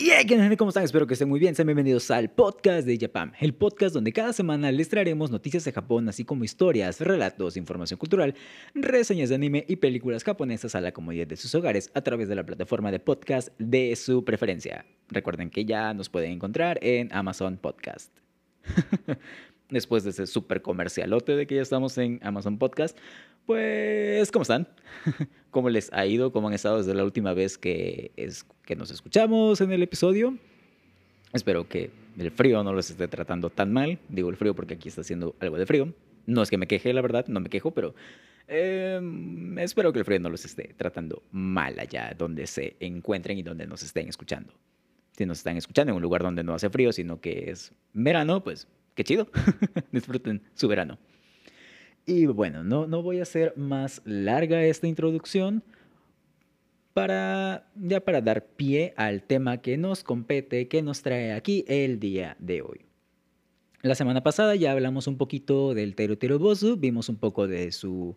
Y hey, ¿cómo están? Espero que estén muy bien. Sean bienvenidos al podcast de Japan, el podcast donde cada semana les traeremos noticias de Japón, así como historias, relatos, información cultural, reseñas de anime y películas japonesas a la comodidad de sus hogares a través de la plataforma de podcast de su preferencia. Recuerden que ya nos pueden encontrar en Amazon Podcast. Después de ese super comercialote de que ya estamos en Amazon Podcast, pues, ¿cómo están? ¿Cómo les ha ido? ¿Cómo han estado desde la última vez que, es, que nos escuchamos en el episodio? Espero que el frío no los esté tratando tan mal. Digo el frío porque aquí está haciendo algo de frío. No es que me queje, la verdad, no me quejo, pero em, espero que el frío no los esté tratando mal allá donde se encuentren y donde nos estén escuchando. Si nos están escuchando en un lugar donde no hace frío, sino que es verano, pues qué chido. Disfruten su verano. Y bueno, no, no voy a hacer más larga esta introducción para ya para dar pie al tema que nos compete, que nos trae aquí el día de hoy. La semana pasada ya hablamos un poquito del Teru Bosu, vimos un poco de su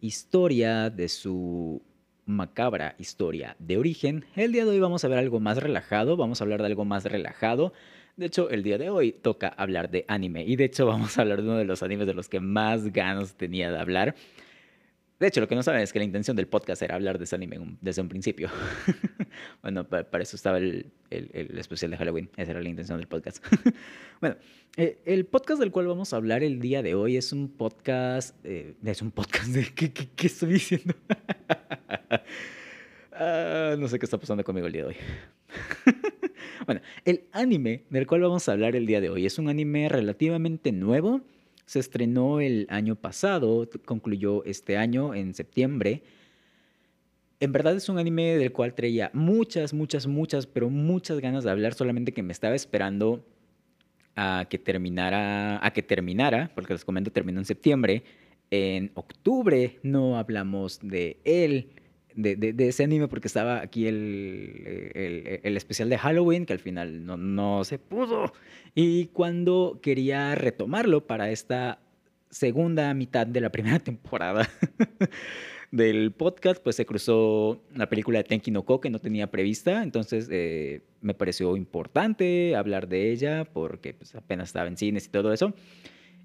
historia, de su macabra historia de origen. El día de hoy vamos a ver algo más relajado, vamos a hablar de algo más relajado, de hecho, el día de hoy toca hablar de anime y de hecho vamos a hablar de uno de los animes de los que más ganas tenía de hablar. De hecho, lo que no saben es que la intención del podcast era hablar de ese anime desde un principio. bueno, para, eso estaba el, especial de Halloween. Esa era la intención del podcast. bueno, eh, el podcast del cual vamos a hablar el día de hoy es un podcast... Eh, es un podcast de... ¿Qué, qué estoy diciendo? Ah, no sé qué está pasando conmigo el día de hoy. Bueno, el anime del cual vamos a hablar el día de hoy es un anime relativamente nuevo. Se estrenó el año pasado, concluyó este año en septiembre. En verdad es un anime del cual traía muchas, muchas, muchas, pero muchas ganas de hablar, solamente que me estaba esperando a que terminara, a que terminara, porque les comento, terminó en septiembre. En octubre no hablamos de él de, ese anime porque estaba aquí el, el, especial de Halloween que al final no, no se pudo. Y cuando quería retomarlo para esta segunda mitad de la primera temporada del podcast, pues se cruzó la película de Tenki no Ko que no tenía prevista, entonces eh, me pareció importante hablar de ella porque pues, apenas estaba en cines y todo eso.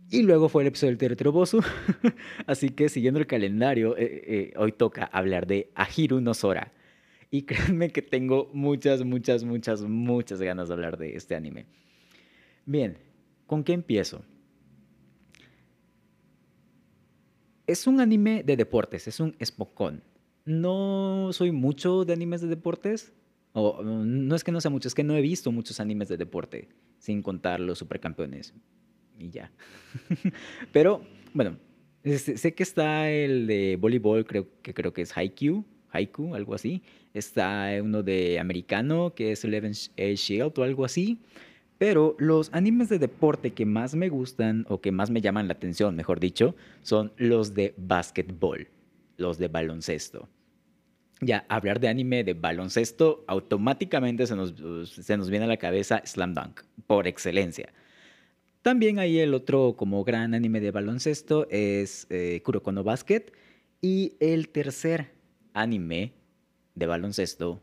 Y luego fue el episodio del Teretrobosu. Así que siguiendo el calendario, eh, eh, hoy toca hablar de Ahiru no Sora. Y créanme que tengo muchas, muchas, muchas, muchas ganas de hablar de este anime. Bien, ¿con qué empiezo? Es un anime de deportes, es un Spokon. No soy mucho de animes de deportes. O, no es que no sea mucho, es que no he visto muchos animes de deporte, sin contar los supercampeones y ya. Pero bueno, sé que está el de voleibol, creo que creo que es Haikyuu, Haiku, algo así. Está uno de americano que es Eleven Shield o algo así. Pero los animes de deporte que más me gustan o que más me llaman la atención, mejor dicho, son los de básquetbol, los de baloncesto. Ya, hablar de anime de baloncesto, automáticamente se nos, se nos viene a la cabeza Slam Dunk, por excelencia. También hay el otro como gran anime de baloncesto es eh, Kuroko no Basket. Y el tercer anime de baloncesto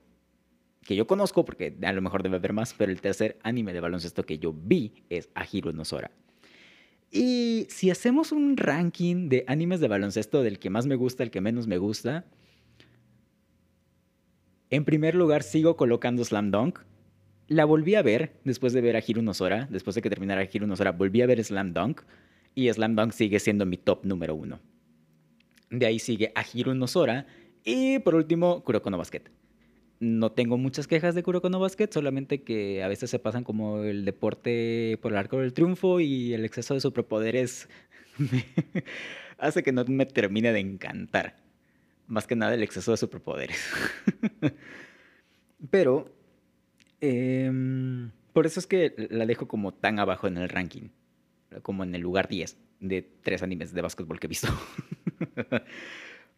que yo conozco, porque a lo mejor debe haber más, pero el tercer anime de baloncesto que yo vi es Ahiro no Sora. Y si hacemos un ranking de animes de baloncesto del que más me gusta, el que menos me gusta, en primer lugar sigo colocando Slam Dunk, la volví a ver después de ver a Hiro Nosora, después de que terminara Hiro Nosora, volví a ver Slam Dunk y Slam Dunk sigue siendo mi top número uno. De ahí sigue a Hiro Nosora y por último Kuroko no Basket. No tengo muchas quejas de Kuroko no Basket, solamente que a veces se pasan como el deporte por el arco del triunfo y el exceso de superpoderes hace que no me termine de encantar. Más que nada el exceso de superpoderes. Pero Em, por eso es que la dejo como tan abajo en el ranking, como en el lugar 10 de tres animes de básquetbol que he visto.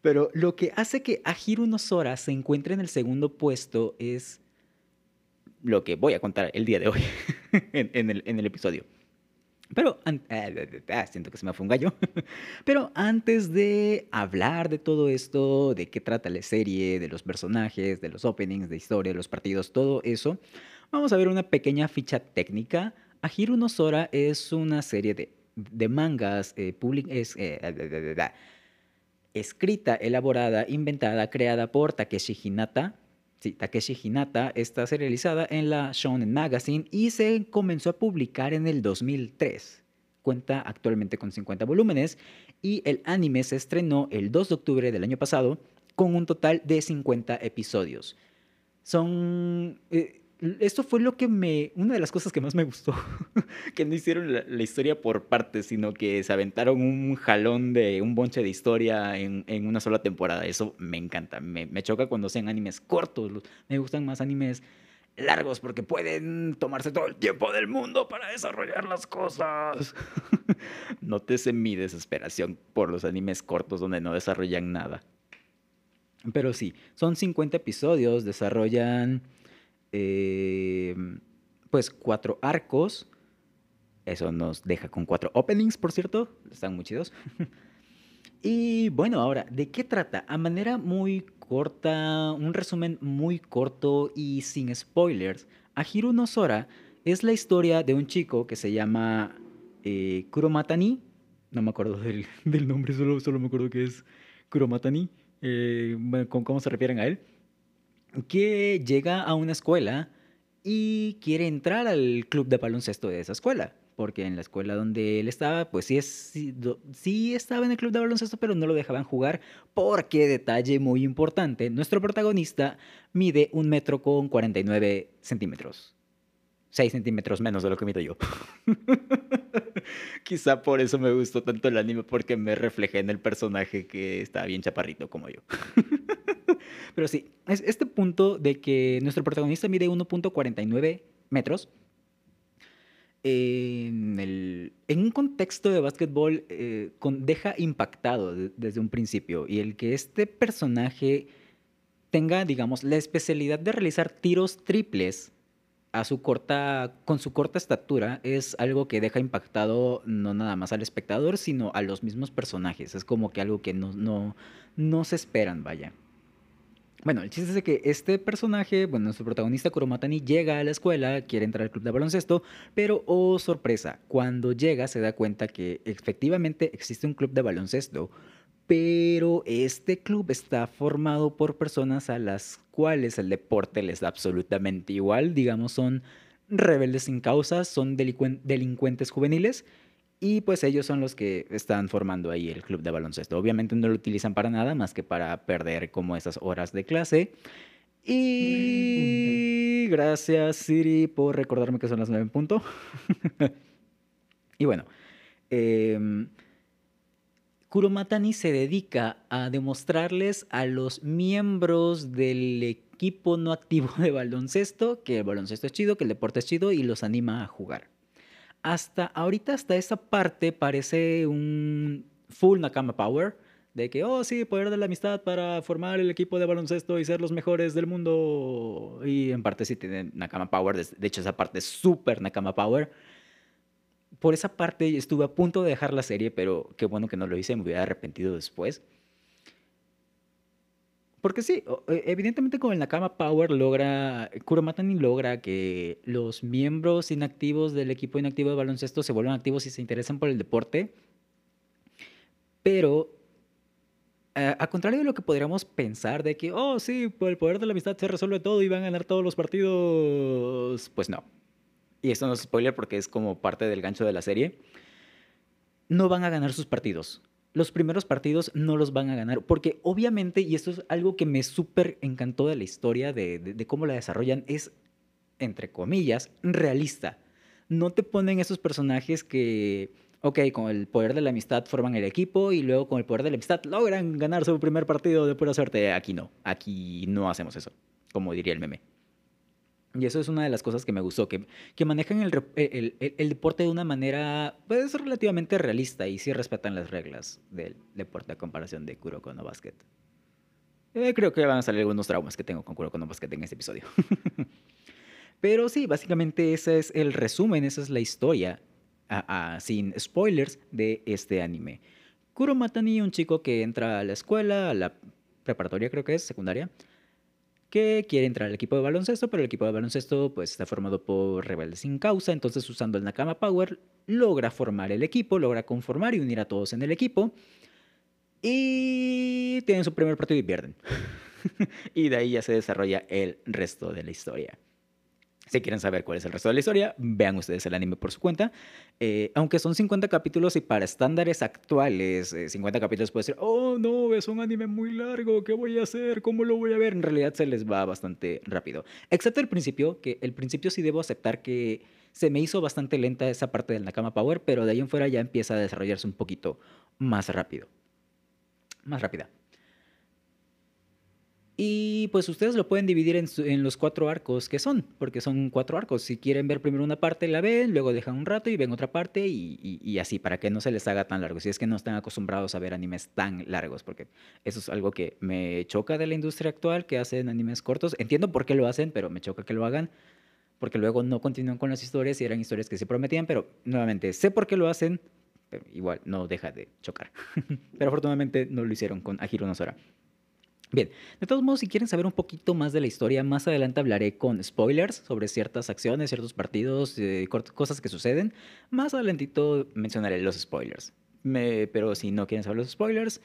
Pero lo que hace que Ahiru no Sora se encuentre en el segundo puesto es lo que voy a contar el día de hoy en el episodio. Pero, ah, ah, siento que se me fue un gallo. Pero antes de hablar de todo esto, de qué trata la serie, de los personajes, de los openings, de historia, de los partidos, todo eso, Vamos a ver una pequeña ficha técnica. Ahiru no es una serie de, de mangas eh, es, eh, escrita, elaborada, inventada, creada por Takeshi Hinata. Sí, Takeshi Hinata está serializada en la Shonen Magazine y se comenzó a publicar en el 2003. Cuenta actualmente con 50 volúmenes y el anime se estrenó el 2 de octubre del año pasado con un total de 50 episodios. Son... Eh, esto fue lo que me... Una de las cosas que más me gustó, que no hicieron la, historia por partes, sino que se aventaron un jalón de un bonche de historia en, en una sola temporada. Eso me encanta. Me, me choca cuando sean animes cortos. Me gustan más animes largos porque pueden tomarse todo el tiempo del mundo para desarrollar las cosas. Nótese mi desesperación por los animes cortos donde no desarrollan nada. Pero sí, son 50 episodios, desarrollan em, pues cuatro arcos. Eso nos deja con cuatro openings, por cierto. Están muy chidos. y bueno, ahora, ¿de qué trata? A manera muy corta, un resumen muy corto y sin spoilers. Ahiru no Sora es la historia de un chico que se llama eh, Kuromatani. No me acuerdo del, nombre, solo, solo me acuerdo que es Kuromatani eh, cómo se refieren a él, que llega a una escuela y quiere entrar al club de baloncesto de esa escuela. Porque en la escuela donde él estaba, pues sí, es, sí, estaba en el club de baloncesto, pero no lo dejaban jugar. Porque, detalle muy importante, nuestro protagonista mide un metro con 49 centímetros. 6 centímetros menos de lo que mido yo. Quizá por eso me gustó tanto el anime, porque me reflejé en el personaje que está bien chaparrito como yo. Pero sí, es este punto de que nuestro protagonista mide 1.49 metros. En, el, en, un contexto de básquetbol eh, deja impactado desde un principio y el que este personaje tenga, digamos, la especialidad de realizar tiros triples a su corta, con su corta estatura es algo que deja impactado no nada más al espectador, sino a los mismos personajes. Es como que algo que no, no, no se esperan, vaya. Bueno, el chiste es que este personaje, bueno, nuestro protagonista Kuromatani llega a la escuela, quiere entrar al club de baloncesto, pero oh sorpresa, cuando llega se da cuenta que efectivamente existe un club de baloncesto, pero este club está formado por personas a las cuales el deporte les da absolutamente igual, digamos, son rebeldes sin causa, son delincuentes juveniles y pues ellos son los que están formando ahí el club de baloncesto. Obviamente no lo utilizan para nada más que para perder como esas horas de clase. Y gracias Siri por recordarme que son las nueve en punto. y bueno, eh, Kuromatani se dedica a demostrarles a los miembros del equipo no activo de baloncesto que el baloncesto es chido, que el deporte es chido y los anima a jugar. Hasta ahorita, hasta esa parte parece un full Nakama Power, de que, oh sí, poder de la amistad para formar el equipo de baloncesto y ser los mejores del mundo. Y en parte sí tiene Nakama Power, de hecho esa parte es súper Nakama Power por esa parte estuve a punto de dejar la serie, pero qué bueno que no lo hice, me hubiera arrepentido después. Porque sí, e, evidentemente con el Nakama Power logra, Kuromatani logra que los miembros inactivos del equipo inactivo de baloncesto se vuelvan activos y se interesan por el deporte. Pero, a contrario de lo que podríamos pensar de que, oh sí, por el poder de la amistad se resuelve todo y van a ganar todos los partidos, pues no y esto no es spoiler porque es como parte del gancho de la serie, no van a ganar sus partidos. Los primeros partidos no los van a ganar, porque obviamente, y esto es algo que me súper encantó de la historia, de, cómo la desarrollan, es, entre comillas, realista. No te ponen esos personajes que, ok, con el poder de la amistad forman el equipo y luego con el poder de la amistad logran ganar su primer partido de pura suerte. Aquí no, aquí no hacemos eso, como diría el meme. Y eso es una de las cosas que me gustó, que, que manejan el, el, el, deporte de una manera pues, relativamente realista y sí respetan las reglas del deporte a comparación de Kuroko no Basket. Eh, creo que van a salir algunos traumas que tengo con Kuroko no Basket en este episodio. Pero sí, básicamente ese es el resumen, esa es la historia, sin spoilers, de este anime. Kuro Matani, un chico que entra a la escuela, a la preparatoria creo que es, secundaria, que quiere entrar al equipo de baloncesto, pero el equipo de baloncesto pues está formado por rebeldes sin causa, entonces usando el Nakama Power logra formar el equipo, logra conformar y unir a todos en el equipo y tienen su primer partido y pierden. y de ahí ya se desarrolla el resto de la historia. Si quieren saber cuál es el resto de la historia, vean ustedes el anime por su cuenta. Eh, aunque son 50 capítulos y para estándares actuales, 50 eh, capítulos puede ser, oh no, es un anime muy largo, ¿qué voy a hacer? ¿Cómo lo voy a ver? En realidad se les va bastante rápido. Excepto el principio, que el principio sí debo aceptar que se me hizo bastante lenta esa parte del Nakama Power, pero de ahí en fuera ya empieza a desarrollarse un poquito más rápido. Más rápida. Y pues ustedes lo pueden dividir en, los cuatro arcos que son, porque son cuatro arcos. Si quieren ver primero una parte, la ven, luego dejan un rato y ven otra parte y, así, para que no se les haga tan largo. Si es que no están acostumbrados a ver animes tan largos, porque eso es algo que me choca de la industria actual, que hacen animes cortos. Entiendo por qué lo hacen, pero me choca que lo hagan, porque luego no continúan con las historias y eran historias que se prometían, pero nuevamente sé por qué lo hacen, pero igual no deja de chocar. pero afortunadamente no lo hicieron con Ahiro Nosora. Bien, de todos modos, si quieren saber un poquito más de la historia, más adelante hablaré con spoilers sobre ciertas acciones, ciertos partidos, eh, cosas que suceden. Más adelantito mencionaré los spoilers. pero si no quieren saber los spoilers,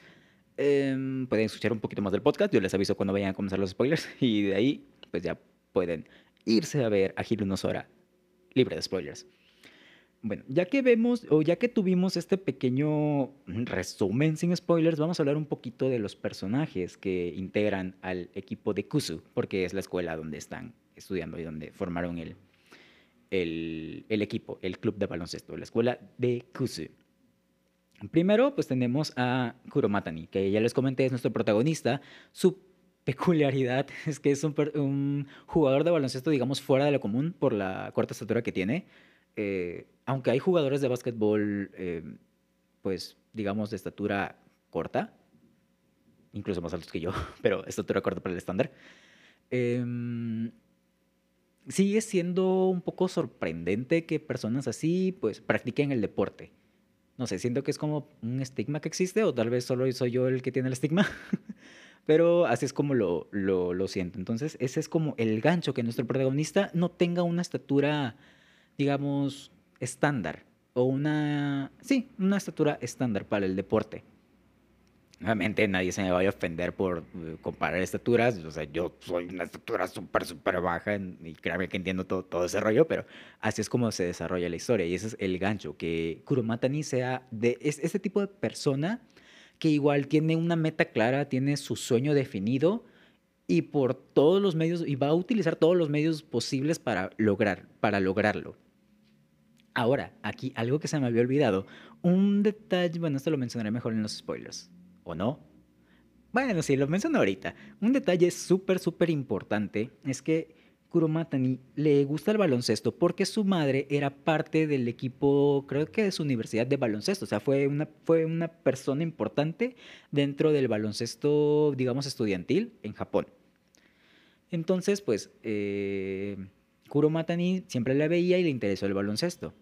em, pueden escuchar un poquito más del podcast. Yo les aviso cuando vayan a comenzar los spoilers. Y de ahí, pues ya pueden irse a ver a Hiro Nosora libre de spoilers. Bueno, ya que vemos o ya que tuvimos este pequeño resumen sin spoilers, vamos a hablar un poquito de los personajes que integran al equipo de Kusu, porque es la escuela donde están estudiando y donde formaron el, el, equipo, el club de baloncesto, la escuela de Kusu. Primero, pues tenemos a Kuromatani, que ya les comenté es nuestro protagonista. Su peculiaridad es que es un, un jugador de baloncesto, digamos, fuera de lo común por la corta estatura que tiene eh, aunque hay jugadores de básquetbol, eh, pues, digamos, de estatura corta, incluso más altos que yo, pero estatura corta para el estándar, em, sigue siendo un poco sorprendente que personas así, pues, practiquen el deporte. No sé, siento que es como un estigma que existe, o tal vez solo soy yo el que tiene el estigma, pero así es como lo, lo, lo siento. Entonces, ese es como el gancho, que nuestro protagonista no tenga una estatura digamos, estándar o una, sí, una estatura estándar para el deporte. Obviamente nadie se me vaya a ofender por eh, comparar estaturas, o sea, yo soy una estatura súper, súper baja y créanme que entiendo todo, todo ese rollo, pero así es como se desarrolla la historia y ese es el gancho, que Kuromatani sea de es, este tipo de persona que igual tiene una meta clara, tiene su sueño definido y por todos los medios, y va a utilizar todos los medios posibles para lograr, para lograrlo. Ahora, aquí algo que se me había olvidado. Un detalle, bueno, esto lo mencionaré mejor en los spoilers. ¿O no? Bueno, sí, lo menciono ahorita. Un detalle súper, súper importante es que Kuromatani le gusta el baloncesto porque su madre era parte del equipo, creo que de su universidad de baloncesto. O sea, fue una, fue una persona importante dentro del baloncesto, digamos, estudiantil en Japón. Entonces, pues, eh, siempre la veía y le interesó el baloncesto.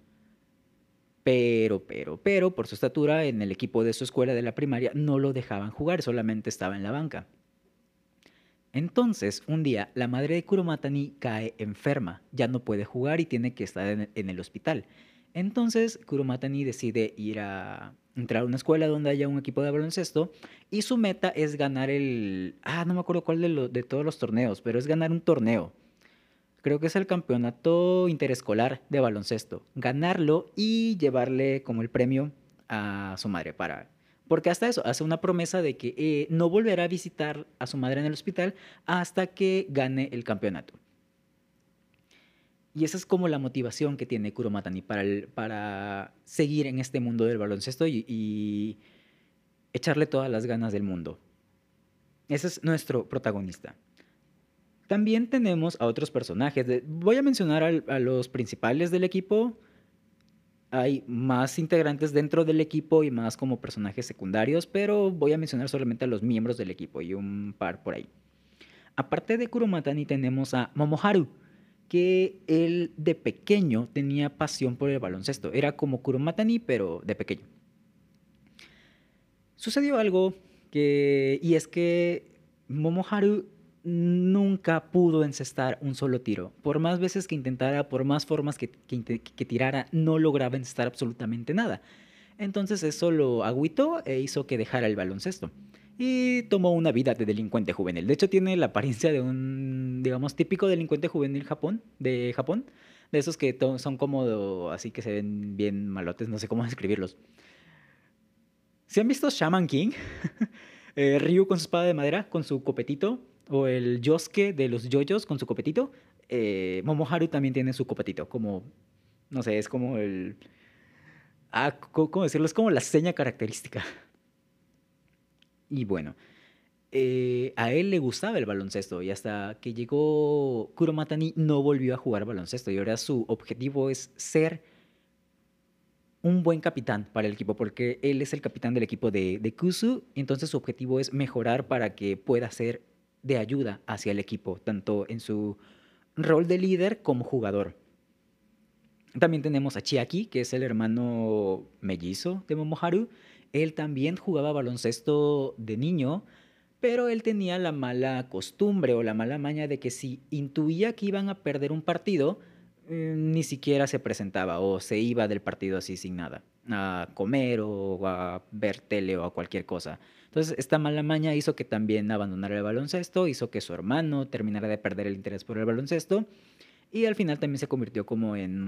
Pero, pero, pero, por su estatura en el equipo de su escuela de la primaria no lo dejaban jugar, solamente estaba en la banca. Entonces, un día, la madre de Kuromatani cae enferma, ya no puede jugar y tiene que estar en, el hospital. Entonces, Kuromatani decide ir a entrar a una escuela donde haya un equipo de baloncesto y su meta es ganar el... Ah, no me acuerdo cuál de, de todos los torneos, pero es ganar un torneo creo que es el campeonato interescolar de baloncesto. Ganarlo y llevarle como el premio a su madre para... Porque hasta eso, hace una promesa de que eh, no volverá a visitar a su madre en el hospital hasta que gane el campeonato. Y esa es como la motivación que tiene Kuromatani para, para seguir en este mundo del baloncesto y echarle todas las ganas del mundo. Ese es nuestro protagonista. También tenemos a otros personajes. Voy a mencionar a, los principales del equipo. Hay más integrantes dentro del equipo y más como personajes secundarios, pero voy a mencionar solamente a los miembros del equipo y un par por ahí. Aparte de Kuromatani tenemos a Momoharu, que él de pequeño tenía pasión por el baloncesto. Era como Kuromatani, pero de pequeño. Sucedió algo que, y es que Momoharu nunca pudo encestar un solo tiro. Por más veces que intentara, por más formas que, que, tirara, no lograba encestar absolutamente nada. Entonces eso lo agüitó e hizo que dejara el baloncesto. Y tomó una vida de delincuente juvenil. De hecho, tiene la apariencia de un, digamos, típico delincuente juvenil Japón, de Japón. De esos que son como así que se ven bien malotes, no sé cómo describirlos. ¿Se han visto Shaman King? eh, Ryu con su espada de madera, con su copetito o el Yosuke de los yoyos con su copetito. Eh, Momoharu también tiene su copetito, como, no sé, es como el... Ah, ¿cómo decirlo? Es como la seña característica. Y bueno, eh, a él le gustaba el baloncesto y hasta que llegó Kuromatani no volvió a jugar baloncesto y ahora su objetivo es ser un buen capitán para el equipo porque él es el capitán del equipo de, de Kusu, entonces su objetivo es mejorar para que pueda ser de ayuda hacia el equipo, tanto en su rol de líder como jugador. También tenemos a Chiaki, que es el hermano mellizo de Momoharu. Él también jugaba baloncesto de niño, pero él tenía la mala costumbre o la mala maña de que si intuía que iban a perder un partido, eh, ni siquiera se presentaba o se iba del partido así sin nada, a comer o a ver tele o a cualquier cosa. Entonces, esta mala maña hizo que también abandonara el baloncesto, hizo que su hermano terminara de perder el interés por el baloncesto y al final también se convirtió como en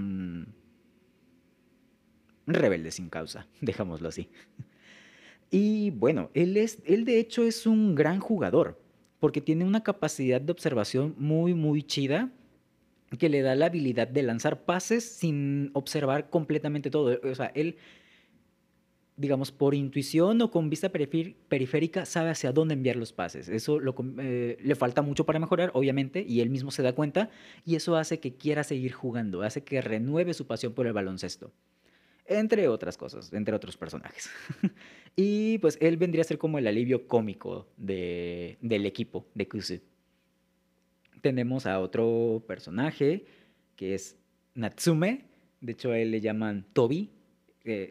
un rebelde sin causa, dejámoslo así. Y bueno, él, es, él de hecho es un gran jugador, porque tiene una capacidad de observación muy, muy chida que le da la habilidad de lanzar pases sin observar completamente todo. O sea, él digamos, por intuición o con vista periférica, sabe hacia dónde enviar los pases. Eso eh, le falta mucho para mejorar, obviamente, y él mismo se da cuenta, y eso hace que quiera seguir jugando, hace que renueve su pasión por el baloncesto. Entre otras cosas, entre otros personajes. y pues él vendría a ser como el alivio cómico de, del equipo de Kusu. Tenemos a otro personaje que es Natsume, de hecho a él le llaman Toby,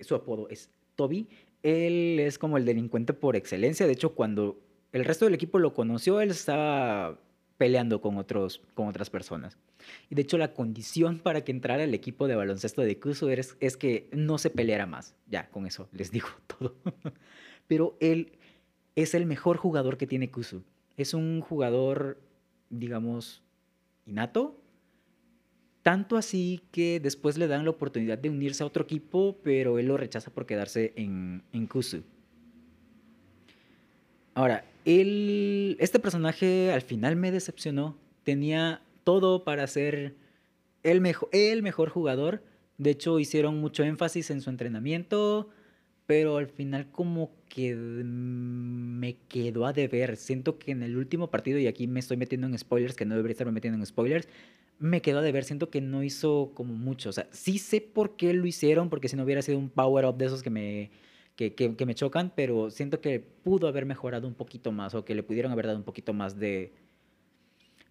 su apodo es Toby, él es como el delincuente por excelencia. De hecho, cuando el resto del equipo lo conoció, él estaba peleando con, otros, con otras personas. Y de hecho, la condición para que entrara el equipo de baloncesto de Kusu es, es que no se peleara más. Ya, con eso les digo todo. Pero él es el mejor jugador que tiene Kusu. Es un jugador, digamos, innato, tanto así que después le dan la oportunidad de unirse a otro equipo, pero él lo rechaza por quedarse en, en Kusu. Ahora, él, este personaje al final me decepcionó. Tenía todo para ser el, mejor, el mejor jugador. De hecho, hicieron mucho énfasis en su entrenamiento, pero al final como que me quedó a deber. Siento que en el último partido, y aquí me estoy metiendo en spoilers, que no debería estarme metiendo en spoilers, me quedó de ver, siento que no hizo como mucho. O sea, sí sé por qué lo hicieron, porque si no hubiera sido un power-up de esos que me, que, que, me chocan, pero siento que pudo haber mejorado un poquito más o que le pudieron haber dado un poquito más de,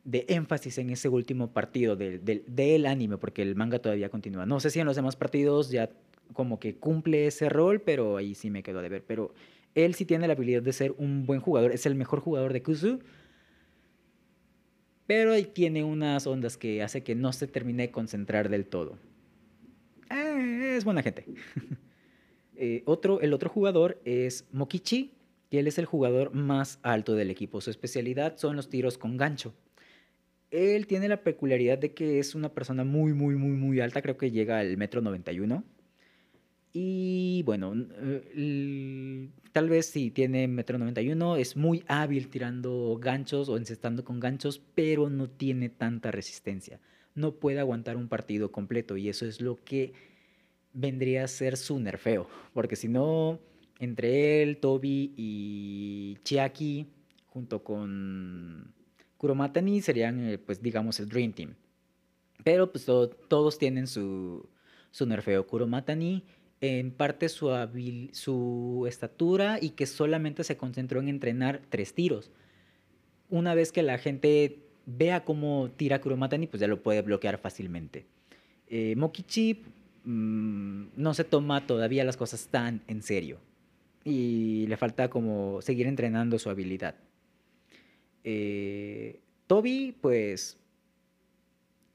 de énfasis en ese último partido del, del, del anime, porque el manga todavía continúa. No sé si en los demás partidos ya como que cumple ese rol, pero ahí sí me quedó de ver. Pero él sí tiene la habilidad de ser un buen jugador, es el mejor jugador de Kuzu pero ahí tiene unas ondas que hace que no se termine de concentrar del todo. Eh, es buena gente. Eh, otro, el otro jugador es Mokichi, y él es el jugador más alto del equipo. Su especialidad son los tiros con gancho. Él tiene la peculiaridad de que es una persona muy, muy, muy, muy alta, creo que llega al metro 91. Y bueno, eh, tal vez si tiene metro 91, es muy hábil tirando ganchos o encestando con ganchos, pero no tiene tanta resistencia. No puede aguantar un partido completo y eso es lo que vendría a ser su nerfeo. Porque si no, entre él, Toby y Chiaki, junto con Kuromatani, serían, eh, pues digamos, el Dream Team. Pero pues todos tienen su, su nerfeo. Kuromatani en parte su, su estatura y que solamente se concentró en entrenar tres tiros. Una vez que la gente vea cómo tira Kuromatani, pues ya lo puede bloquear fácilmente. Eh, Mokichi mm, no se toma todavía las cosas tan en serio y le falta como seguir entrenando su habilidad. Eh, Toby, pues,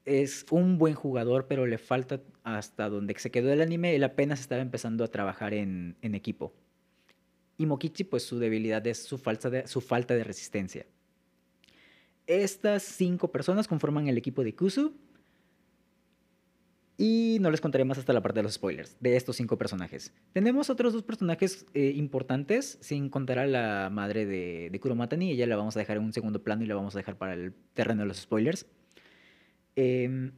es un buen jugador, pero le falta hasta donde se quedó el anime, él apenas estaba empezando a trabajar en, equipo. Y Mokichi, pues su debilidad es su, de, su falta de resistencia. Estas cinco personas conforman el equipo de Kusu. Y no les contaré más hasta la parte de los spoilers de estos cinco personajes. Tenemos otros dos personajes eh, importantes, sin contar a la madre de, de Kuromatani. Ella la vamos a dejar en un segundo plano y la vamos a dejar para el terreno de los spoilers. Em,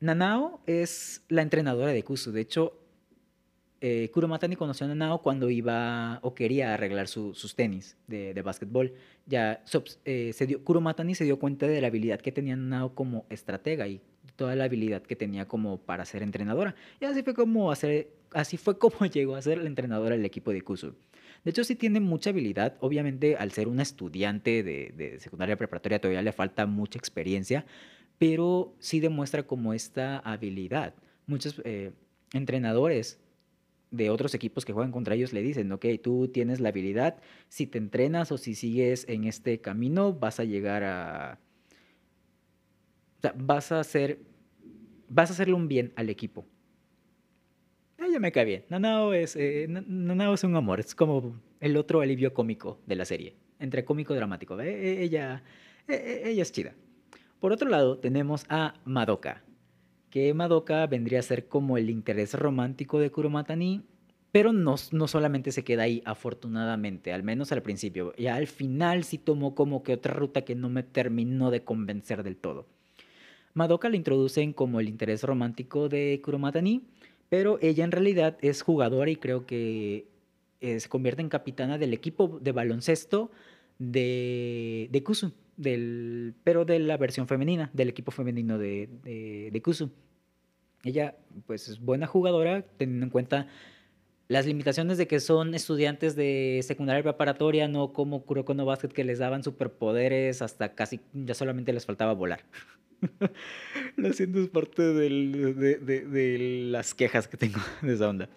Nanao es la entrenadora de Kusu. De hecho, eh, Kuromatani conoció a Nanao cuando iba o quería arreglar sus tenis de, de básquetbol. Ya eh, se dio, Kuromatani se dio cuenta de la habilidad que tenía Nanao como estratega y toda la habilidad que tenía como para ser entrenadora. Y así fue como hacer, así fue como llegó a ser la entrenadora del equipo de Kusu. De hecho, sí tiene mucha habilidad. Obviamente, al ser una estudiante de, de secundaria preparatoria, todavía le falta mucha experiencia, pero sí demuestra como esta habilidad. Muchos eh, entrenadores de otros equipos que juegan contra ellos le dicen, ok, tú tienes la habilidad, si te entrenas o si sigues en este camino, vas a llegar a... O sea, vas a hacer, vas a hacerle un bien al equipo. Ella me cae bien. Nanao es, eh, Nanao es un amor, es como el otro alivio cómico de la serie, entre cómico y dramático. E, ella, e, e, ella es chida. Por otro lado, tenemos a Madoka, que Madoka vendría a ser como el interés romántico de Kuromatani, pero no, no solamente se queda ahí, afortunadamente, al menos al principio. Ya al final sí tomó como que otra ruta que no me terminó de convencer del todo. Madoka la introducen como el interés romántico de Kuromatani, pero ella en realidad es jugadora y creo que se convierte en capitana del equipo de baloncesto de, de del, pero de la versión femenina, del equipo femenino de, de, Kusu. Ella, pues, es buena jugadora, teniendo en cuenta las limitaciones de que son estudiantes de secundaria preparatoria, no como Kuroko no Basket que les daban superpoderes hasta casi ya solamente les faltaba volar. Lo siento, es parte del, de, de, las quejas que tengo de esa onda.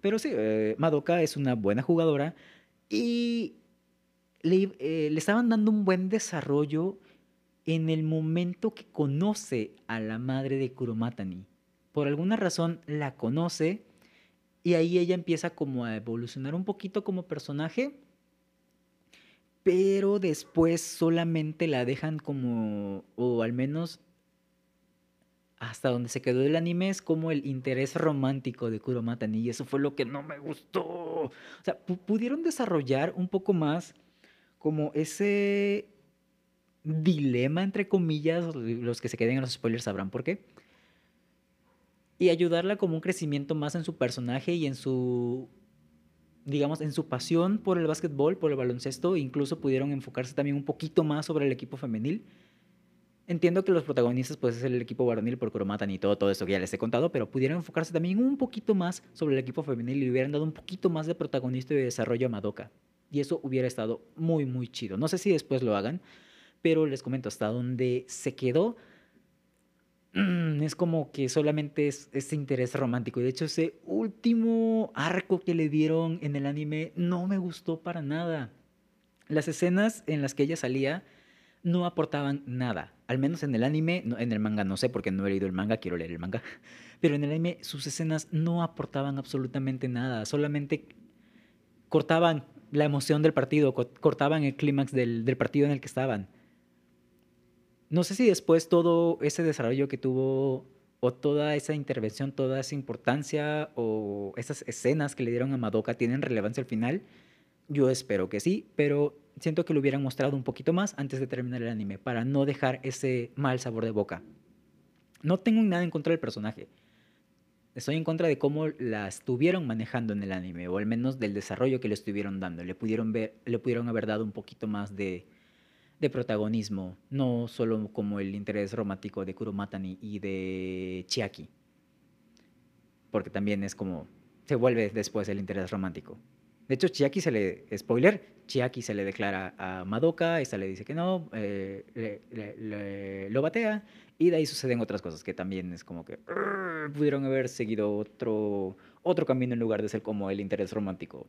Pero sí, eh, Madoka es una buena jugadora y eh, le, estaban dando un buen desarrollo en el momento que conoce a la madre de Kuromatani. Por alguna razón la conoce y ahí ella empieza como a evolucionar un poquito como personaje, pero después solamente la dejan como, o al menos hasta donde se quedó el anime es como el interés romántico de Kuromatani y eso fue lo que no me gustó. O sea, pudieron desarrollar un poco más como ese dilema, entre comillas, los que se queden en los spoilers sabrán por qué. Y ayudarla como un crecimiento más en su personaje y en su, digamos, en su pasión por el básquetbol, por el baloncesto. Incluso pudieron enfocarse también un poquito más sobre el equipo femenil. Entiendo que los protagonistas pues es el equipo varonil por Cromatan y todo, todo eso que ya les he contado, pero pudieron enfocarse también un poquito más sobre el equipo femenil y hubieran dado un poquito más de protagonista y de desarrollo a Madoka. Y eso hubiera estado muy, muy chido. No sé si después lo hagan, pero les comento, hasta donde se quedó, mm, es como que solamente es ese interés romántico. Y de hecho, ese último arco que le dieron en el anime no me gustó para nada. Las escenas en las que ella salía no aportaban nada. Al menos en el anime, en el manga no sé porque no he leído el manga, quiero leer el manga. Pero en el anime sus escenas no aportaban absolutamente nada. Solamente cortaban la emoción del partido, cortaban el clímax del, partido en el que estaban. No sé si después todo ese desarrollo que tuvo, o toda esa intervención, toda esa importancia, o esas escenas que le dieron a Madoka tienen relevancia al final. Yo espero que sí, pero siento que lo hubieran mostrado un poquito más antes de terminar el anime, para no dejar ese mal sabor de boca. No tengo nada en contra del personaje estoy en contra de cómo la estuvieron manejando en el anime, o al menos del desarrollo que le estuvieron dando. Le pudieron, ver, le pudieron haber dado un poquito más de, de protagonismo, no solo como el interés romántico de Kuromatani y de Chiaki. Porque también es como, se vuelve después el interés romántico. De hecho, Chiaki se le, spoiler, Chiaki se le declara a Madoka, esta le dice que no, eh, lo batea, y de ahí suceden otras cosas que también es como que pudieron haber seguido otro, otro camino en lugar de ser como el interés romántico.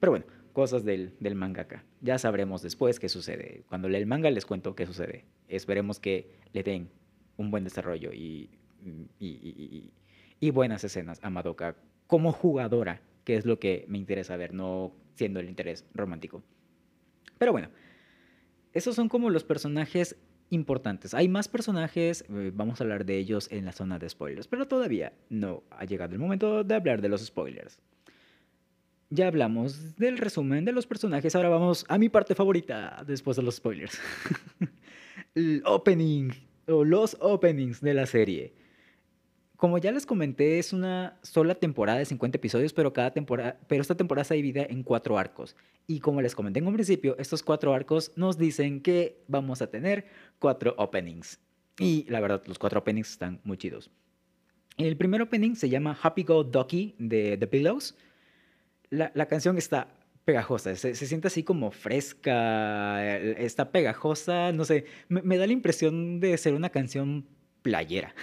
Pero bueno, cosas del, del mangaka. Ya sabremos después qué sucede. Cuando lea el manga les cuento qué sucede. Esperemos que le den un buen desarrollo y, y, y, y buenas escenas a Madoka como jugadora, que es lo que me interesa ver, no siendo el interés romántico. Pero bueno, esos son como los personajes importantes. Hay más personajes, eh, vamos a hablar de ellos en la zona de spoilers, pero todavía no ha llegado el momento de hablar de los spoilers. Ya hablamos del resumen de los personajes, ahora vamos a mi parte favorita después de los spoilers. el opening o los openings de la serie. Como ya les comenté, es una sola temporada de 50 episodios, pero, cada temporada, pero esta temporada está dividida en cuatro arcos. Y como les comenté en un principio, estos cuatro arcos nos dicen que vamos a tener cuatro openings. Y la verdad, los cuatro openings están muy chidos. El primer opening se llama Happy Go Ducky de The Pillows. La, la canción está pegajosa, se, se, siente así como fresca, eh, está pegajosa, no sé, me, me da la impresión de ser una canción playera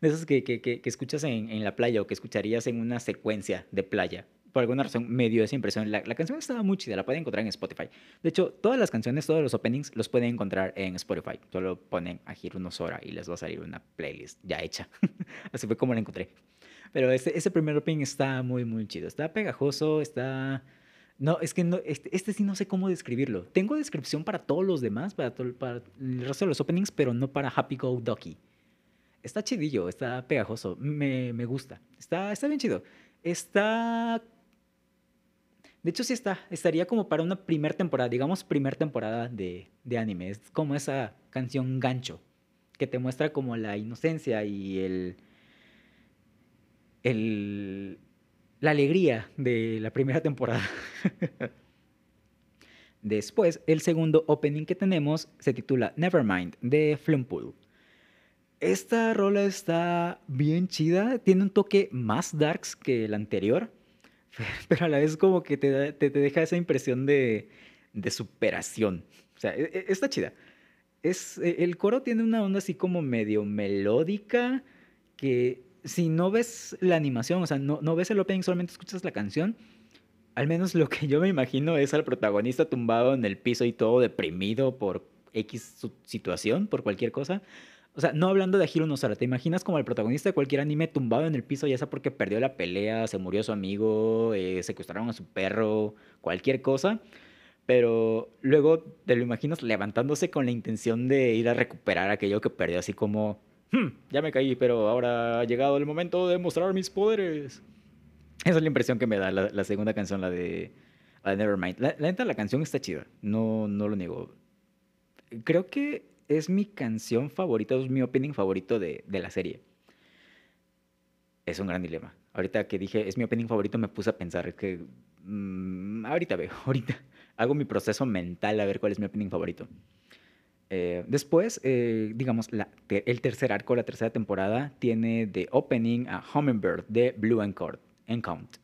de esas que, que, escuchas en, en, la playa o que escucharías en una secuencia de playa. Por alguna razón me dio esa impresión. La, la, canción estaba muy chida, la pueden encontrar en Spotify. De hecho, todas las canciones, todos los openings los pueden encontrar en Spotify. Solo ponen a Giro Sora y les va a salir una playlist ya hecha. Así fue como la encontré. Pero ese, ese primer opening está muy, muy chido. Está pegajoso, está... No, es que no, este, este, sí no sé cómo describirlo. Tengo descripción para todos los demás, para, todo, para el resto de los openings, pero no para Happy Go Ducky está chidillo, está pegajoso, me, me gusta, está, está bien chido. Está... De hecho, sí está, estaría como para una primer temporada, digamos primer temporada de, de anime. Es como esa canción gancho, que te muestra como la inocencia y el... el la alegría de la primera temporada. Después, el segundo opening que tenemos se titula Nevermind de Flumpool. Esta rola está bien chida, tiene un toque más darks que el anterior, pero a la vez como que te, te, te deja esa impresión de, de, superación. O sea, e, e, está chida. Es, e, el coro tiene una onda así como medio melódica, que si no ves la animación, o sea, no, no ves el opening, solamente escuchas la canción, al menos lo que yo me imagino es al protagonista tumbado en el piso y todo deprimido por X situación, por cualquier cosa. O sea, no hablando de Hiro Nosara, ¿te imaginas como el protagonista de cualquier anime tumbado en el piso, ya sea porque perdió la pelea, se murió su amigo, eh, secuestraron a su perro, cualquier cosa? Pero luego te lo imaginas levantándose con la intención de ir a recuperar aquello que perdió, así como, hmm, ya me caí, pero ahora ha llegado el momento de mostrar mis poderes. Esa es la impresión que me da la, segunda canción, la de, la Nevermind. La, la neta, la canción está chida, no, no lo niego. Creo que es mi canción favorita, es mi opening favorito de, de, la serie. Es un gran dilema. Ahorita que dije, es mi opening favorito, me puse a pensar que... Mmm, ahorita veo, ahorita hago mi proceso mental a ver cuál es mi opening favorito. Eh, después, eh, digamos, la, el tercer arco, la tercera temporada, tiene de opening a Hummingbird de Blue Count.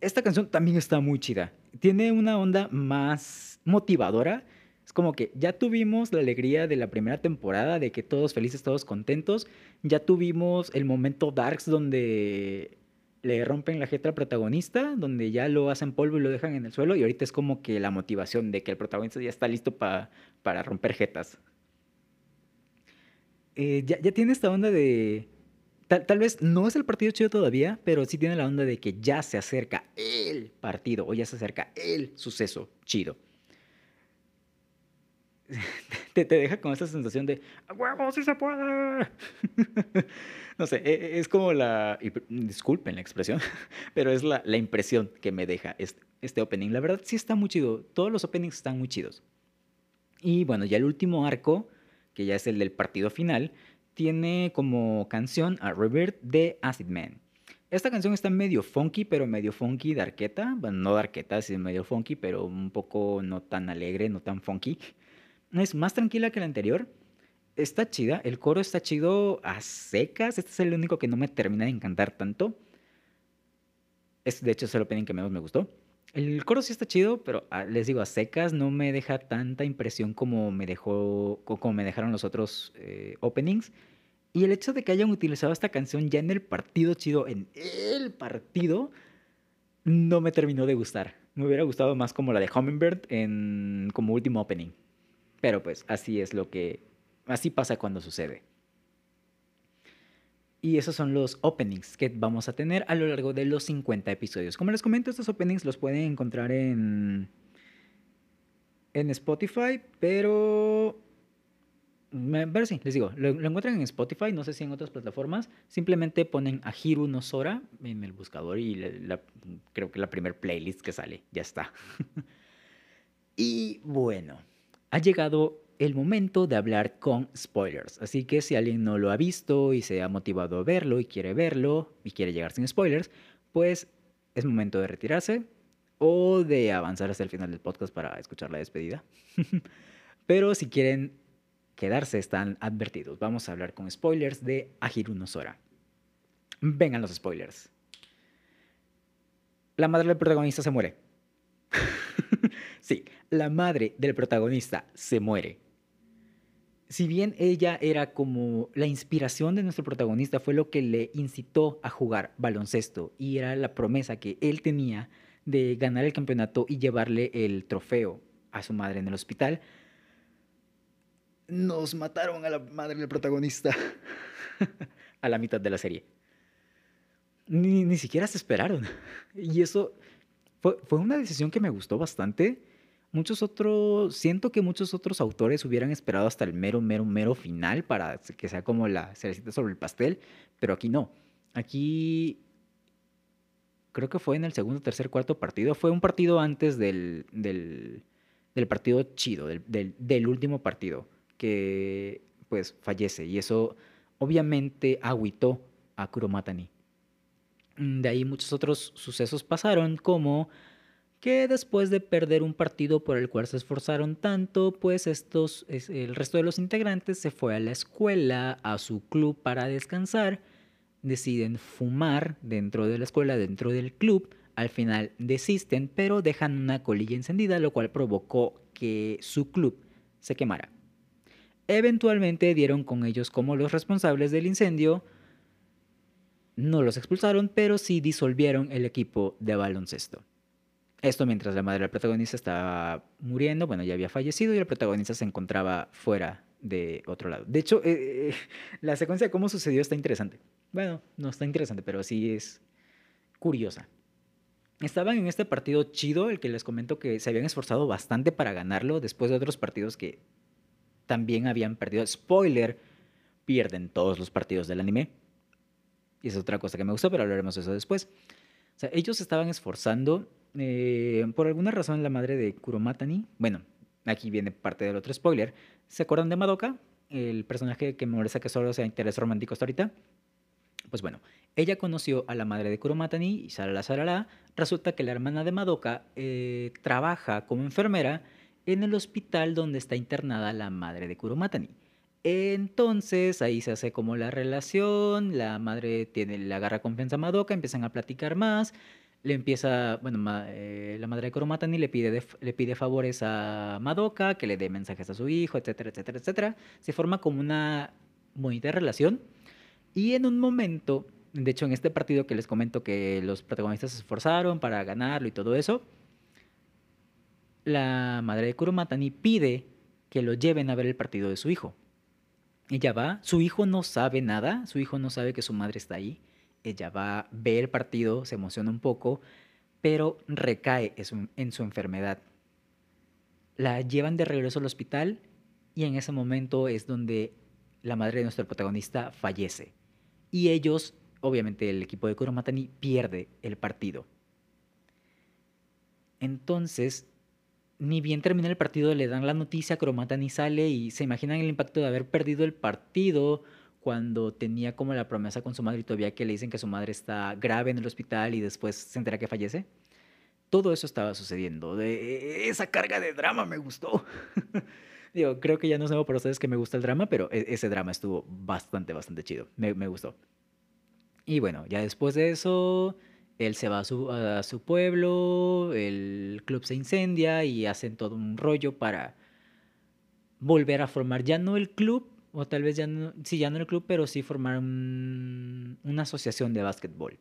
Esta canción también está muy chida. Tiene una onda más motivadora es como que ya tuvimos la alegría de la primera temporada, de que todos felices, todos contentos. Ya tuvimos el momento Darks donde le rompen la jeta al protagonista, donde ya lo hacen polvo y lo dejan en el suelo. Y ahorita es como que la motivación de que el protagonista ya está listo pa, para romper jetas. Eh, ya, ya, tiene esta onda de... Tal, tal, vez no es el partido chido todavía, pero sí tiene la onda de que ya se acerca el partido o ya se acerca el suceso chido. te, deja con esa sensación de ¡Huevo, sí se puede! no sé, e, e, es como la. Disculpen la expresión, pero es la, la impresión que me deja este, este, opening. La verdad, sí está muy chido. Todos los openings están muy chidos. Y bueno, ya el último arco, que ya es el del partido final, tiene como canción a Revert de Acid Man. Esta canción está medio funky, pero medio funky darqueta. Bueno, no darqueta, sino medio funky, pero un poco no tan alegre, no tan funky es más tranquila que la anterior. Está chida, el coro está chido a secas. Este es el único que no me termina de encantar tanto. Es, de hecho, es el opening que menos me gustó. El coro sí está chido, pero ah, les digo, a secas no me deja tanta impresión como me, dejó, como me dejaron los otros eh, openings. Y el hecho de que hayan utilizado esta canción ya en el partido chido, en el partido, no me terminó de gustar. Me hubiera gustado más como la de Hummingbird en como último opening. Pero pues así es lo que así pasa cuando sucede. Y esos son los openings que vamos a tener a lo largo de los 50 episodios. Como les comento, estos openings los pueden encontrar en en Spotify, pero pero sí, les digo, lo, encuentran en Spotify, no sé si en otras plataformas. Simplemente ponen a Hiru no Sora en el buscador y creo que la primer playlist que sale, ya está. y bueno, ha llegado el momento de hablar con spoilers. Así que si alguien no lo ha visto y se ha motivado a verlo y quiere verlo y quiere llegar sin spoilers, pues es momento de retirarse o de avanzar hasta el final del podcast para escuchar la despedida. Pero si quieren quedarse están advertidos. Vamos a hablar con spoilers de Ahiru no Sora. Vengan los spoilers. La madre del protagonista se muere. sí, la madre del protagonista se muere. Si bien ella era como la inspiración de nuestro protagonista, fue lo que le incitó a jugar baloncesto y era la promesa que él tenía de ganar el campeonato y llevarle el trofeo a su madre en el hospital, nos mataron a la madre del protagonista a la mitad de la serie. Ni, ni siquiera se esperaron. Y eso fue, fue, una decisión que me gustó bastante. Muchos otros, siento que muchos otros autores hubieran esperado hasta el mero, mero, mero final para que sea como la cerecita sobre el pastel, pero aquí no. Aquí creo que fue en el segundo, tercer, cuarto partido. Fue un partido antes del, del, del partido chido, del, del, del último partido que pues fallece y eso obviamente agüitó a Kuromatani. De ahí muchos otros sucesos pasaron como que después de perder un partido por el cual se esforzaron tanto, pues estos, el resto de los integrantes se fue a la escuela, a su club para descansar, deciden fumar dentro de la escuela, dentro del club, al final desisten, pero dejan una colilla encendida, lo cual provocó que su club se quemara. Eventualmente dieron con ellos como los responsables del incendio. No los expulsaron, pero sí disolvieron el equipo de baloncesto. Esto mientras la madre del protagonista estaba muriendo, bueno, ya había fallecido y el protagonista se encontraba fuera de otro lado. De hecho, eh, eh, la secuencia de cómo sucedió está interesante. Bueno, no está interesante, pero sí es curiosa. Estaban en este partido chido, el que les comento que se habían esforzado bastante para ganarlo después de otros partidos que también habían perdido. Spoiler, pierden todos los partidos del anime. Y es otra cosa que me gustó, pero hablaremos de eso después. Ellos estaban esforzando. Eh, por alguna razón, la madre de Kuromatani, bueno, aquí viene parte del otro spoiler. ¿Se acuerdan de Madoka? El personaje que me parece que solo sea interés romántico hasta ahorita. Pues bueno, ella conoció a la madre de Kuromatani y Sarala Sarala. Resulta que la hermana de Madoka eh, trabaja como enfermera en el hospital donde está internada la madre de Kuromatani. Entonces ahí se hace como la relación, la madre tiene, le agarra confianza a Madoka, empiezan a platicar más, le empieza, bueno, eh, la madre de Kuromatani le pide, le pide favores a Madoka, que le dé mensajes a su hijo, etcétera, etcétera, etcétera. Se forma como una bonita relación y en un momento, de hecho en este partido que les comento que los protagonistas se esforzaron para ganarlo y todo eso, la madre de Kuromatani pide que lo lleven a ver el partido de su hijo. Ella va, su hijo no sabe nada, su hijo no sabe que su madre está ahí. Ella va, ve el partido, se emociona un poco, pero recae en su enfermedad. La llevan de regreso al hospital y en ese momento es donde la madre de nuestro protagonista fallece. Y ellos, obviamente el equipo de Kuromatani, pierde el partido. Entonces, ni bien termina el partido, le dan la noticia, Cromatani sale y se imaginan el impacto de haber perdido el partido cuando tenía como la promesa con su madre y todavía que le dicen que su madre está grave en el hospital y después se entera que fallece. Todo eso estaba sucediendo. De, esa carga de drama me gustó. Digo, creo que ya no es nuevo para ustedes que me gusta el drama, pero e, ese drama estuvo bastante, bastante chido. Me, me gustó. Y bueno, ya después de eso, él se va a su, pueblo, el club se incendia y hacen todo un rollo para volver a formar ya no el club, o tal vez ya no, sí, ya no el club, pero sí formar una asociación de básquetbol.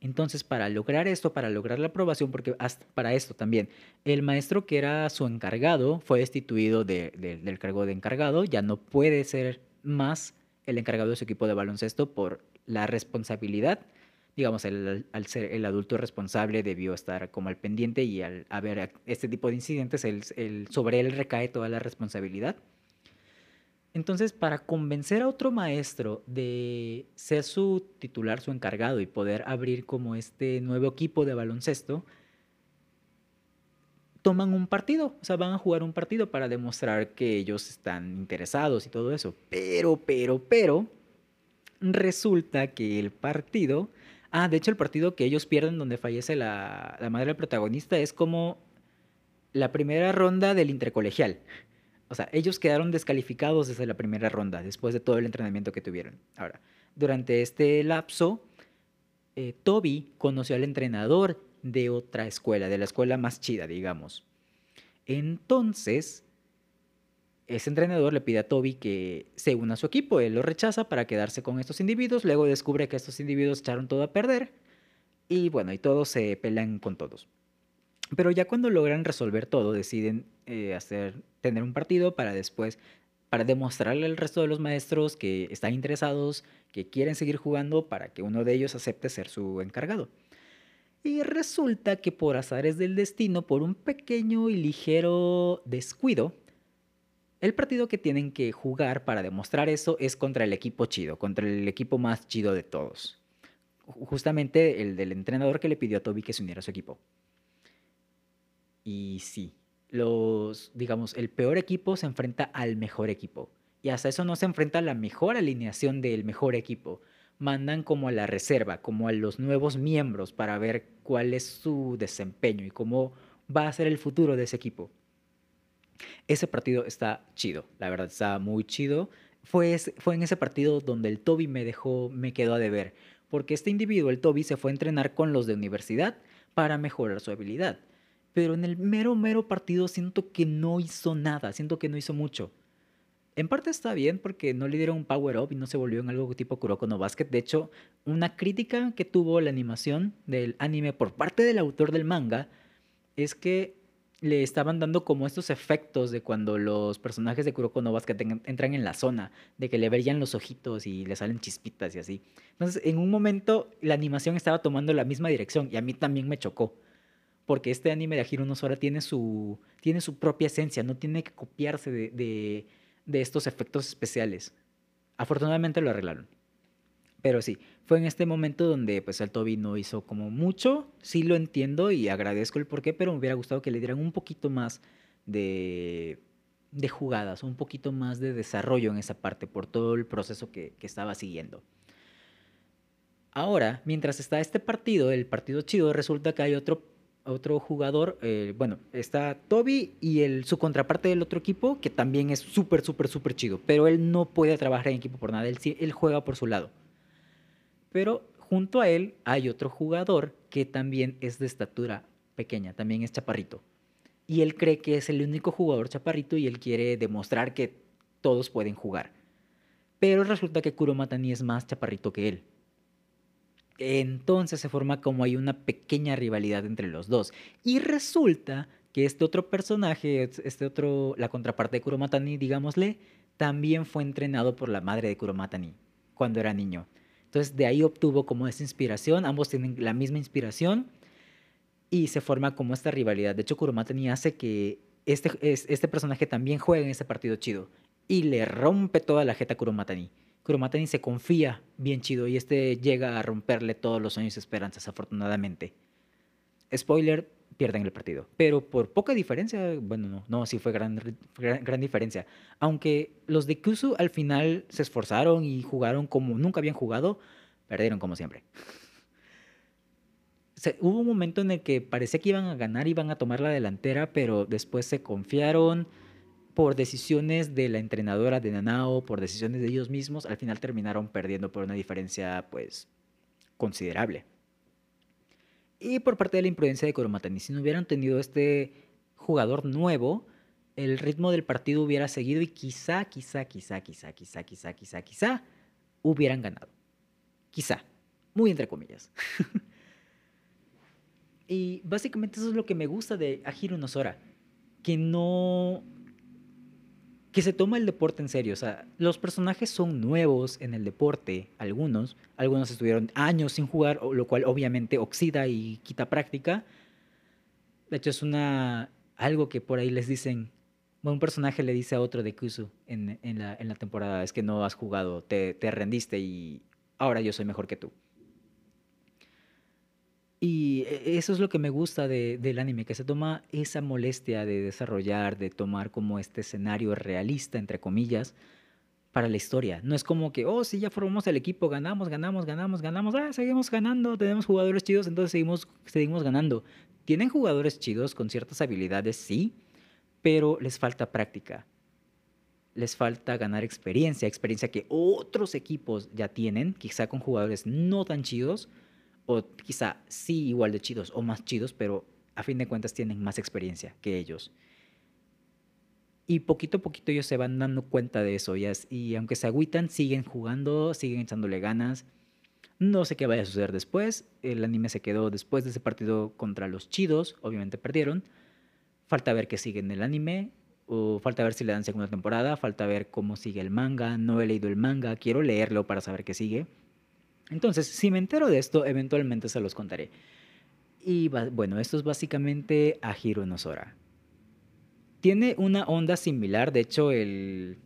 Entonces, para lograr esto, para lograr la aprobación, porque hasta para esto también, el maestro que era su encargado fue destituido del cargo de encargado, ya no puede ser más el encargado de su equipo de baloncesto por la responsabilidad. Digamos, al ser el adulto responsable debió estar como al pendiente y al haber este tipo de incidentes, el, sobre él recae toda la responsabilidad. Entonces, para convencer a otro maestro de ser su titular, su encargado y poder abrir como este nuevo equipo de baloncesto, toman un partido, o sea, van a jugar un partido para demostrar que ellos están interesados y todo eso. Pero, pero, pero, resulta que el partido, ah, de hecho el partido que ellos pierden donde fallece la, la madre del protagonista es como la primera ronda del intercolegial. O sea, ellos quedaron descalificados desde la primera ronda, después de todo el entrenamiento que tuvieron. Ahora, durante este lapso, eh, Toby conoció al entrenador de otra escuela, de la escuela más chida, digamos. Entonces, ese entrenador le pide a Toby que se una a su equipo. Él lo rechaza para quedarse con estos individuos. Luego descubre que estos individuos echaron todo a perder. Y bueno, y todos se pelean con todos. Pero ya cuando logran resolver todo, deciden eh, hacer, tener un partido para después, para demostrarle al resto de los maestros que están interesados, que quieren seguir jugando, para que uno de ellos acepte ser su encargado. Y resulta que por azares del destino, por un pequeño y ligero descuido, el partido que tienen que jugar para demostrar eso es contra el equipo chido, contra el equipo más chido de todos. Justamente el del entrenador que le pidió a Toby que se uniera a su equipo. Y sí, los, digamos, el peor equipo se enfrenta al mejor equipo. Y hasta eso no se enfrenta a la mejor alineación del mejor equipo. Mandan como a la reserva, como a los nuevos miembros para ver cuál es su desempeño y cómo va a ser el futuro de ese equipo. Ese partido está chido, la verdad está muy chido. Fue, fue en ese partido donde el Toby me dejó, me quedó a deber, porque este individuo, el Toby, se fue a entrenar con los de universidad para mejorar su habilidad pero en el mero, mero partido siento que no hizo nada, siento que no hizo mucho. En parte está bien porque no le dieron un power up y no se volvió en algo tipo Kuroko no Basket. De hecho, una crítica que tuvo la animación del anime por parte del autor del manga es que le estaban dando como estos efectos de cuando los personajes de Kuroko no entran en la zona, de que le brillan los ojitos y le salen chispitas y así. Entonces, en un momento la animación estaba tomando la misma dirección y a mí también me chocó porque este anime de Hiro no Sora tiene su, tiene su propia esencia, no tiene que copiarse de, estos efectos especiales. Afortunadamente lo arreglaron. Pero sí, fue en este momento donde pues el Toby no hizo como mucho, sí lo entiendo y agradezco el porqué, pero me hubiera gustado que le dieran un poquito más de, jugadas, un poquito más de desarrollo en esa parte por todo el proceso que, que estaba siguiendo. Ahora, mientras está este partido, el partido chido, resulta que hay otro otro jugador, eh, bueno, está Toby y el, su contraparte del otro equipo, que también es súper, súper, súper chido, pero él no puede trabajar en equipo por nada, él, él juega por su lado. Pero junto a él hay otro jugador que también es de estatura pequeña, también es chaparrito. Y él cree que es el único jugador chaparrito y él quiere demostrar que todos pueden jugar. Pero resulta que Kuromatani es más chaparrito que él. Entonces se forma como hay una pequeña rivalidad entre los dos. Y resulta que este otro personaje, este otro, la contraparte de Kuromatani, digámosle, también fue entrenado por la madre de Kuromatani cuando era niño. Entonces de ahí obtuvo como esa inspiración, ambos tienen la misma inspiración y se forma como esta rivalidad. De hecho, Kuromatani hace que este, este personaje también juegue en ese partido chido y le rompe toda la jeta a Kuromatani. Kuromatani se confía bien chido y este llega a romperle todos los sueños y esperanzas, afortunadamente. Spoiler, pierden el partido. Pero por poca diferencia, bueno, no, no, sí fue gran, gran, diferencia. Aunque los de Kusu al final se esforzaron y jugaron como nunca habían jugado, perdieron como siempre. hubo un momento en el que parecía que iban a ganar, iban a tomar la delantera, pero después se confiaron por decisiones de la entrenadora de Nanao, por decisiones de ellos mismos, al final terminaron perdiendo por una diferencia pues considerable. Y por parte de la imprudencia de Kuromatani, si no hubieran tenido este jugador nuevo, el ritmo del partido hubiera seguido y quizá, quizá, quizá, quizá, quizá, quizá, quizá, quizá, hubieran ganado. Quizá, muy entre comillas. Y básicamente eso es lo que me gusta de Ahiro Nosora, que no que se toma el deporte en serio. O sea, los personajes son nuevos en el deporte, algunos. Algunos estuvieron años sin jugar, lo cual obviamente oxida y quita práctica. De hecho, es una algo que por ahí les dicen. un personaje le dice a otro de Kusu en, en, la, en la, temporada: es que no has jugado, te, te rendiste y ahora yo soy mejor que tú. Y e, eso es lo que me gusta de, del anime, que se toma esa molestia de desarrollar, de tomar como este escenario realista, entre comillas, para la historia. No es como que, oh, sí, ya formamos el equipo, ganamos, ganamos, ganamos, ganamos, ah, seguimos ganando, tenemos jugadores chidos, entonces seguimos, seguimos ganando. Tienen jugadores chidos con ciertas habilidades, sí, pero les falta práctica. Les falta ganar experiencia, experiencia que otros equipos ya tienen, quizá con jugadores no tan chidos, o quizá sí igual de chidos o más chidos, pero a fin de cuentas tienen más experiencia que ellos. Y poquito a poquito ellos se van dando cuenta de eso. Y, y aunque se agüitan, siguen jugando, siguen echándole ganas. No sé qué vaya a suceder después. El anime se quedó después de ese partido contra los chidos. Obviamente perdieron. Falta ver qué sigue en el anime. O falta ver si le dan segunda temporada. Falta ver cómo sigue el manga. No he leído el manga. Quiero leerlo para saber qué sigue. Entonces, si me entero de esto, eventualmente se los contaré. Y bueno, esto es básicamente a Hiro Nosora. Tiene una onda similar, de hecho, el,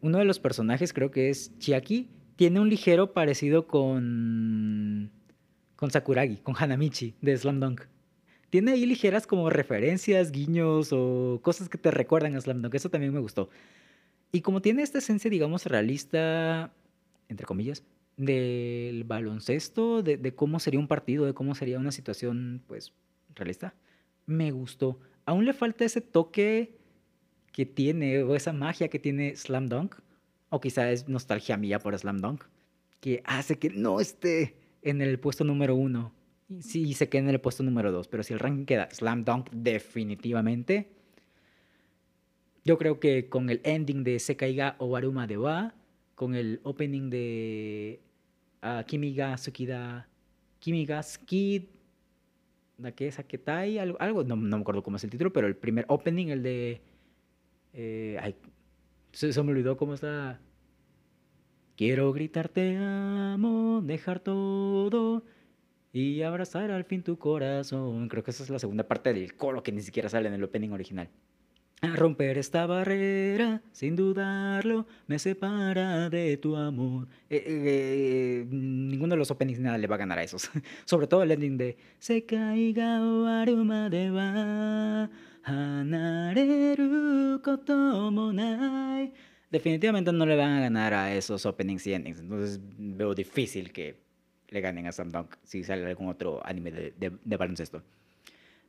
uno de los personajes, creo que es Chiaki, tiene un ligero parecido con, con Sakuragi, con Hanamichi de Slam Dunk. Tiene ahí ligeras como referencias, guiños o cosas que te recuerdan a Slam Dunk. Eso también me gustó. Y como tiene esta esencia, digamos, realista, entre comillas, del baloncesto, de, cómo sería un partido, de cómo sería una situación, pues, realista. Me gustó. Aún le falta ese toque que tiene, o esa magia que tiene Slam Dunk, o quizá es nostalgia mía por Slam Dunk, que hace que no esté en el puesto número uno. Sí, se quede en el puesto número dos, pero si el ranking queda Slam Dunk definitivamente, yo creo que con el ending de Sekaiga o Waruma de Wa, con el opening de uh, Kimi ga Tsukida, Kimi ga Suki, ¿da qué Saketai? Algo, algo no, no, me acuerdo cómo es el título, pero el primer opening, el de... Eh, ay, se, se, me olvidó cómo está... Quiero gritarte amo, dejar todo y abrazar al fin tu corazón. Creo que esa es la segunda parte del coro que ni siquiera sale en el opening original. A romper esta barrera, sin dudarlo, me separa de tu amor. Eh, eh, eh, ninguno de los openings nada le va a ganar a esos. Sobre todo el ending de Se caiga o aruma de wa, hanareru koto monai. Definitivamente no le van a ganar a esos openings y endings. Entonces veo difícil que le ganen a Sam si sale algún otro anime de, de baloncesto.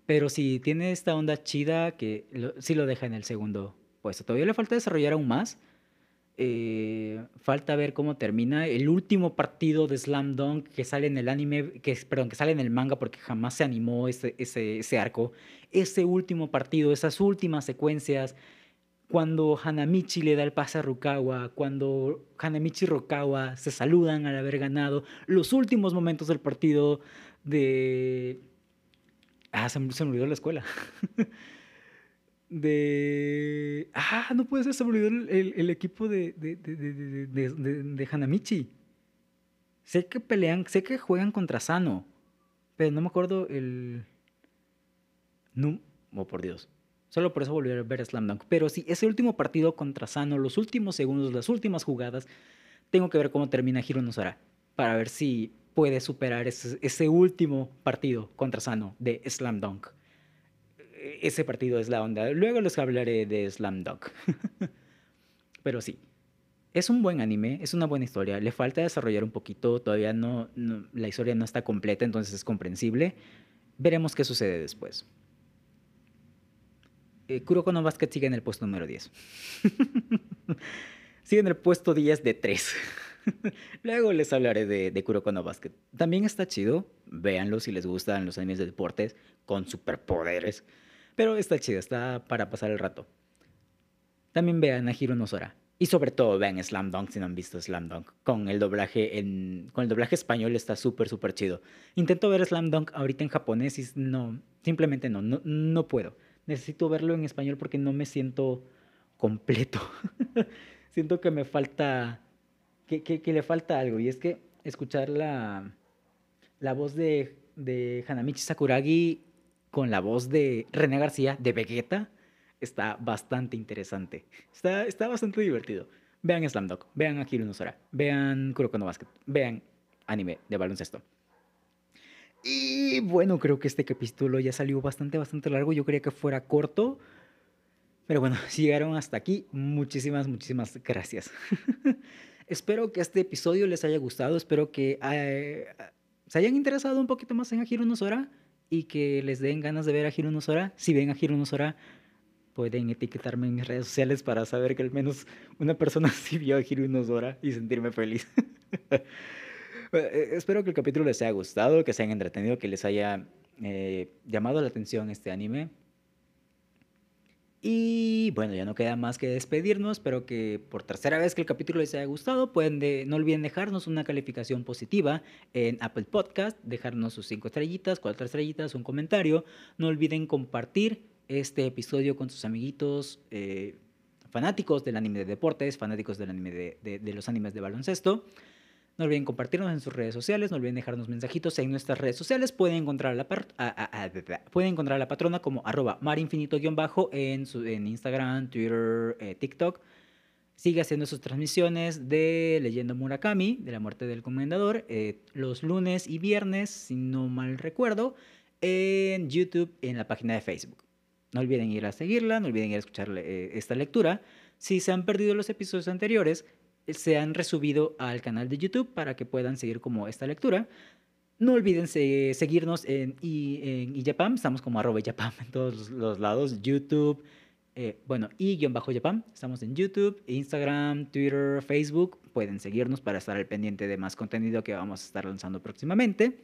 Pero si tiene esta onda chida que sí lo deja en el segundo puesto. Todavía le falta desarrollar aún más. Eh, falta ver cómo termina el último partido de Slam Dunk que sale en el anime, que, perdón, que sale en el manga porque jamás se animó ese, ese, ese arco. Ese último partido, esas últimas secuencias, cuando Hanamichi le da el pase a Rukawa, cuando Hanamichi y Rukawa se saludan al haber ganado, los últimos momentos del partido de Ah, se, me olvidó la escuela. de. Ah, no puede ser, se me olvidó el, el, equipo de, de, de, Hanamichi. Sé que pelean, sé que juegan contra Sano, pero no me acuerdo el. No, oh por Dios. Solo por eso volví a ver Slam Dunk. Pero sí, ese último partido contra Sano, los últimos segundos, las últimas jugadas, tengo que ver cómo termina Hiro Nosara. Para ver si puede superar ese, último partido contra Sano de Slam Dunk. Ese partido es la onda. Luego les hablaré de Slam Dunk. Pero sí, es un buen anime, es una buena historia. Le falta desarrollar un poquito, todavía no, la historia no está completa, entonces es comprensible. Veremos qué sucede después. Eh, Kuroko no Basket sigue en el puesto número 10. sigue en el puesto 10 de 3. Luego les hablaré de, de Kuroko no Basket. También está chido. Véanlo si les gustan los animes de deportes con superpoderes. Pero está chido, está para pasar el rato. También vean a Hiro Nosora. Y sobre todo vean Slam Dunk si no han visto Slam Dunk. Con el doblaje en con el doblaje español está súper súper chido. Intento ver Slam Dunk ahorita en japonés y no, simplemente no, no, no puedo. Necesito verlo en español porque no me siento completo. siento que me falta que, que, que, le falta algo y es que escuchar la la voz de de Hanamichi Sakuragi con la voz de René García de Vegeta está bastante interesante. Está, está bastante divertido. Vean Slam Dunk, vean Akira no vean Kuroko no Basket, vean anime de baloncesto. Y bueno, creo que este capítulo ya salió bastante, bastante largo. Yo quería que fuera corto. Pero bueno, si llegaron hasta aquí, muchísimas, muchísimas gracias. espero que este episodio les haya gustado. Espero que eh, se hayan interesado un poquito más en Akira no Sora y que les den ganas de ver a Hiro no Sora. Si ven a Hiro no Sora, pueden etiquetarme en mis redes sociales para saber que al menos una persona sí vio a Hiro no Sora y sentirme feliz. Eh, espero que el capítulo les haya gustado, que se hayan entretenido, que les haya eh, llamado la atención este anime. Y bueno, ya no queda más que despedirnos. Espero que por tercera vez que el capítulo les haya gustado, pueden no olviden dejarnos una calificación positiva en Apple Podcast, dejarnos sus cinco estrellitas, cuatro estrellitas, un comentario. No olviden compartir este episodio con sus amiguitos eh, fanáticos del anime de deportes, fanáticos del anime de, de los animes de baloncesto. No olviden compartirnos en sus redes sociales, no olviden dejarnos mensajitos en nuestras redes sociales. Pueden encontrar a la, a patrona como arroba marinfinito-bajo en, en Instagram, Twitter, eh, TikTok. Sigue haciendo sus transmisiones de Leyendo Murakami, de la muerte del comendador, eh, los lunes y viernes, si no mal recuerdo, en YouTube, en la página de Facebook. No olviden ir a seguirla, no olviden ir a escuchar eh, esta lectura. Si se han perdido los episodios anteriores, se han resubido al canal de YouTube para que puedan seguir como esta lectura. No olviden seguirnos en, en Iyapam, estamos como arroba Iyapam en todos los lados, YouTube, eh, bueno, y Yapam, estamos en YouTube, Instagram, Twitter, Facebook, pueden seguirnos para estar al pendiente de más contenido que vamos a estar lanzando próximamente.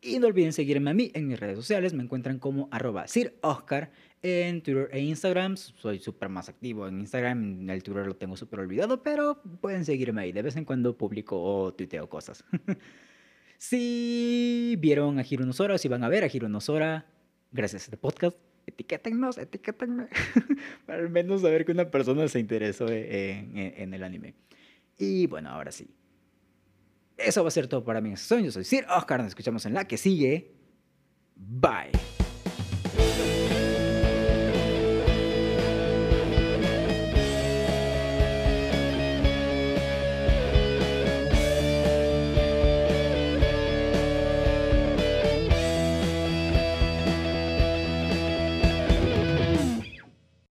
Y no olviden seguirme a mí en mis redes sociales, me encuentran como arroba Sir Oscar en Twitter e Instagram. Soy súper más activo en Instagram. El Twitter lo tengo súper olvidado, pero pueden seguirme ahí. De vez en cuando publico o tuiteo cosas. si vieron a Hiro Nosora si van a ver a Hiro Nosora, gracias a este podcast, etiquétennos, etiquétenme. Para al menos saber que una persona se interesó en, en, el anime. Y bueno, ahora sí. Eso va a ser todo para mí. Yo soy Sir Oscar. Nos escuchamos en la que sigue. Bye.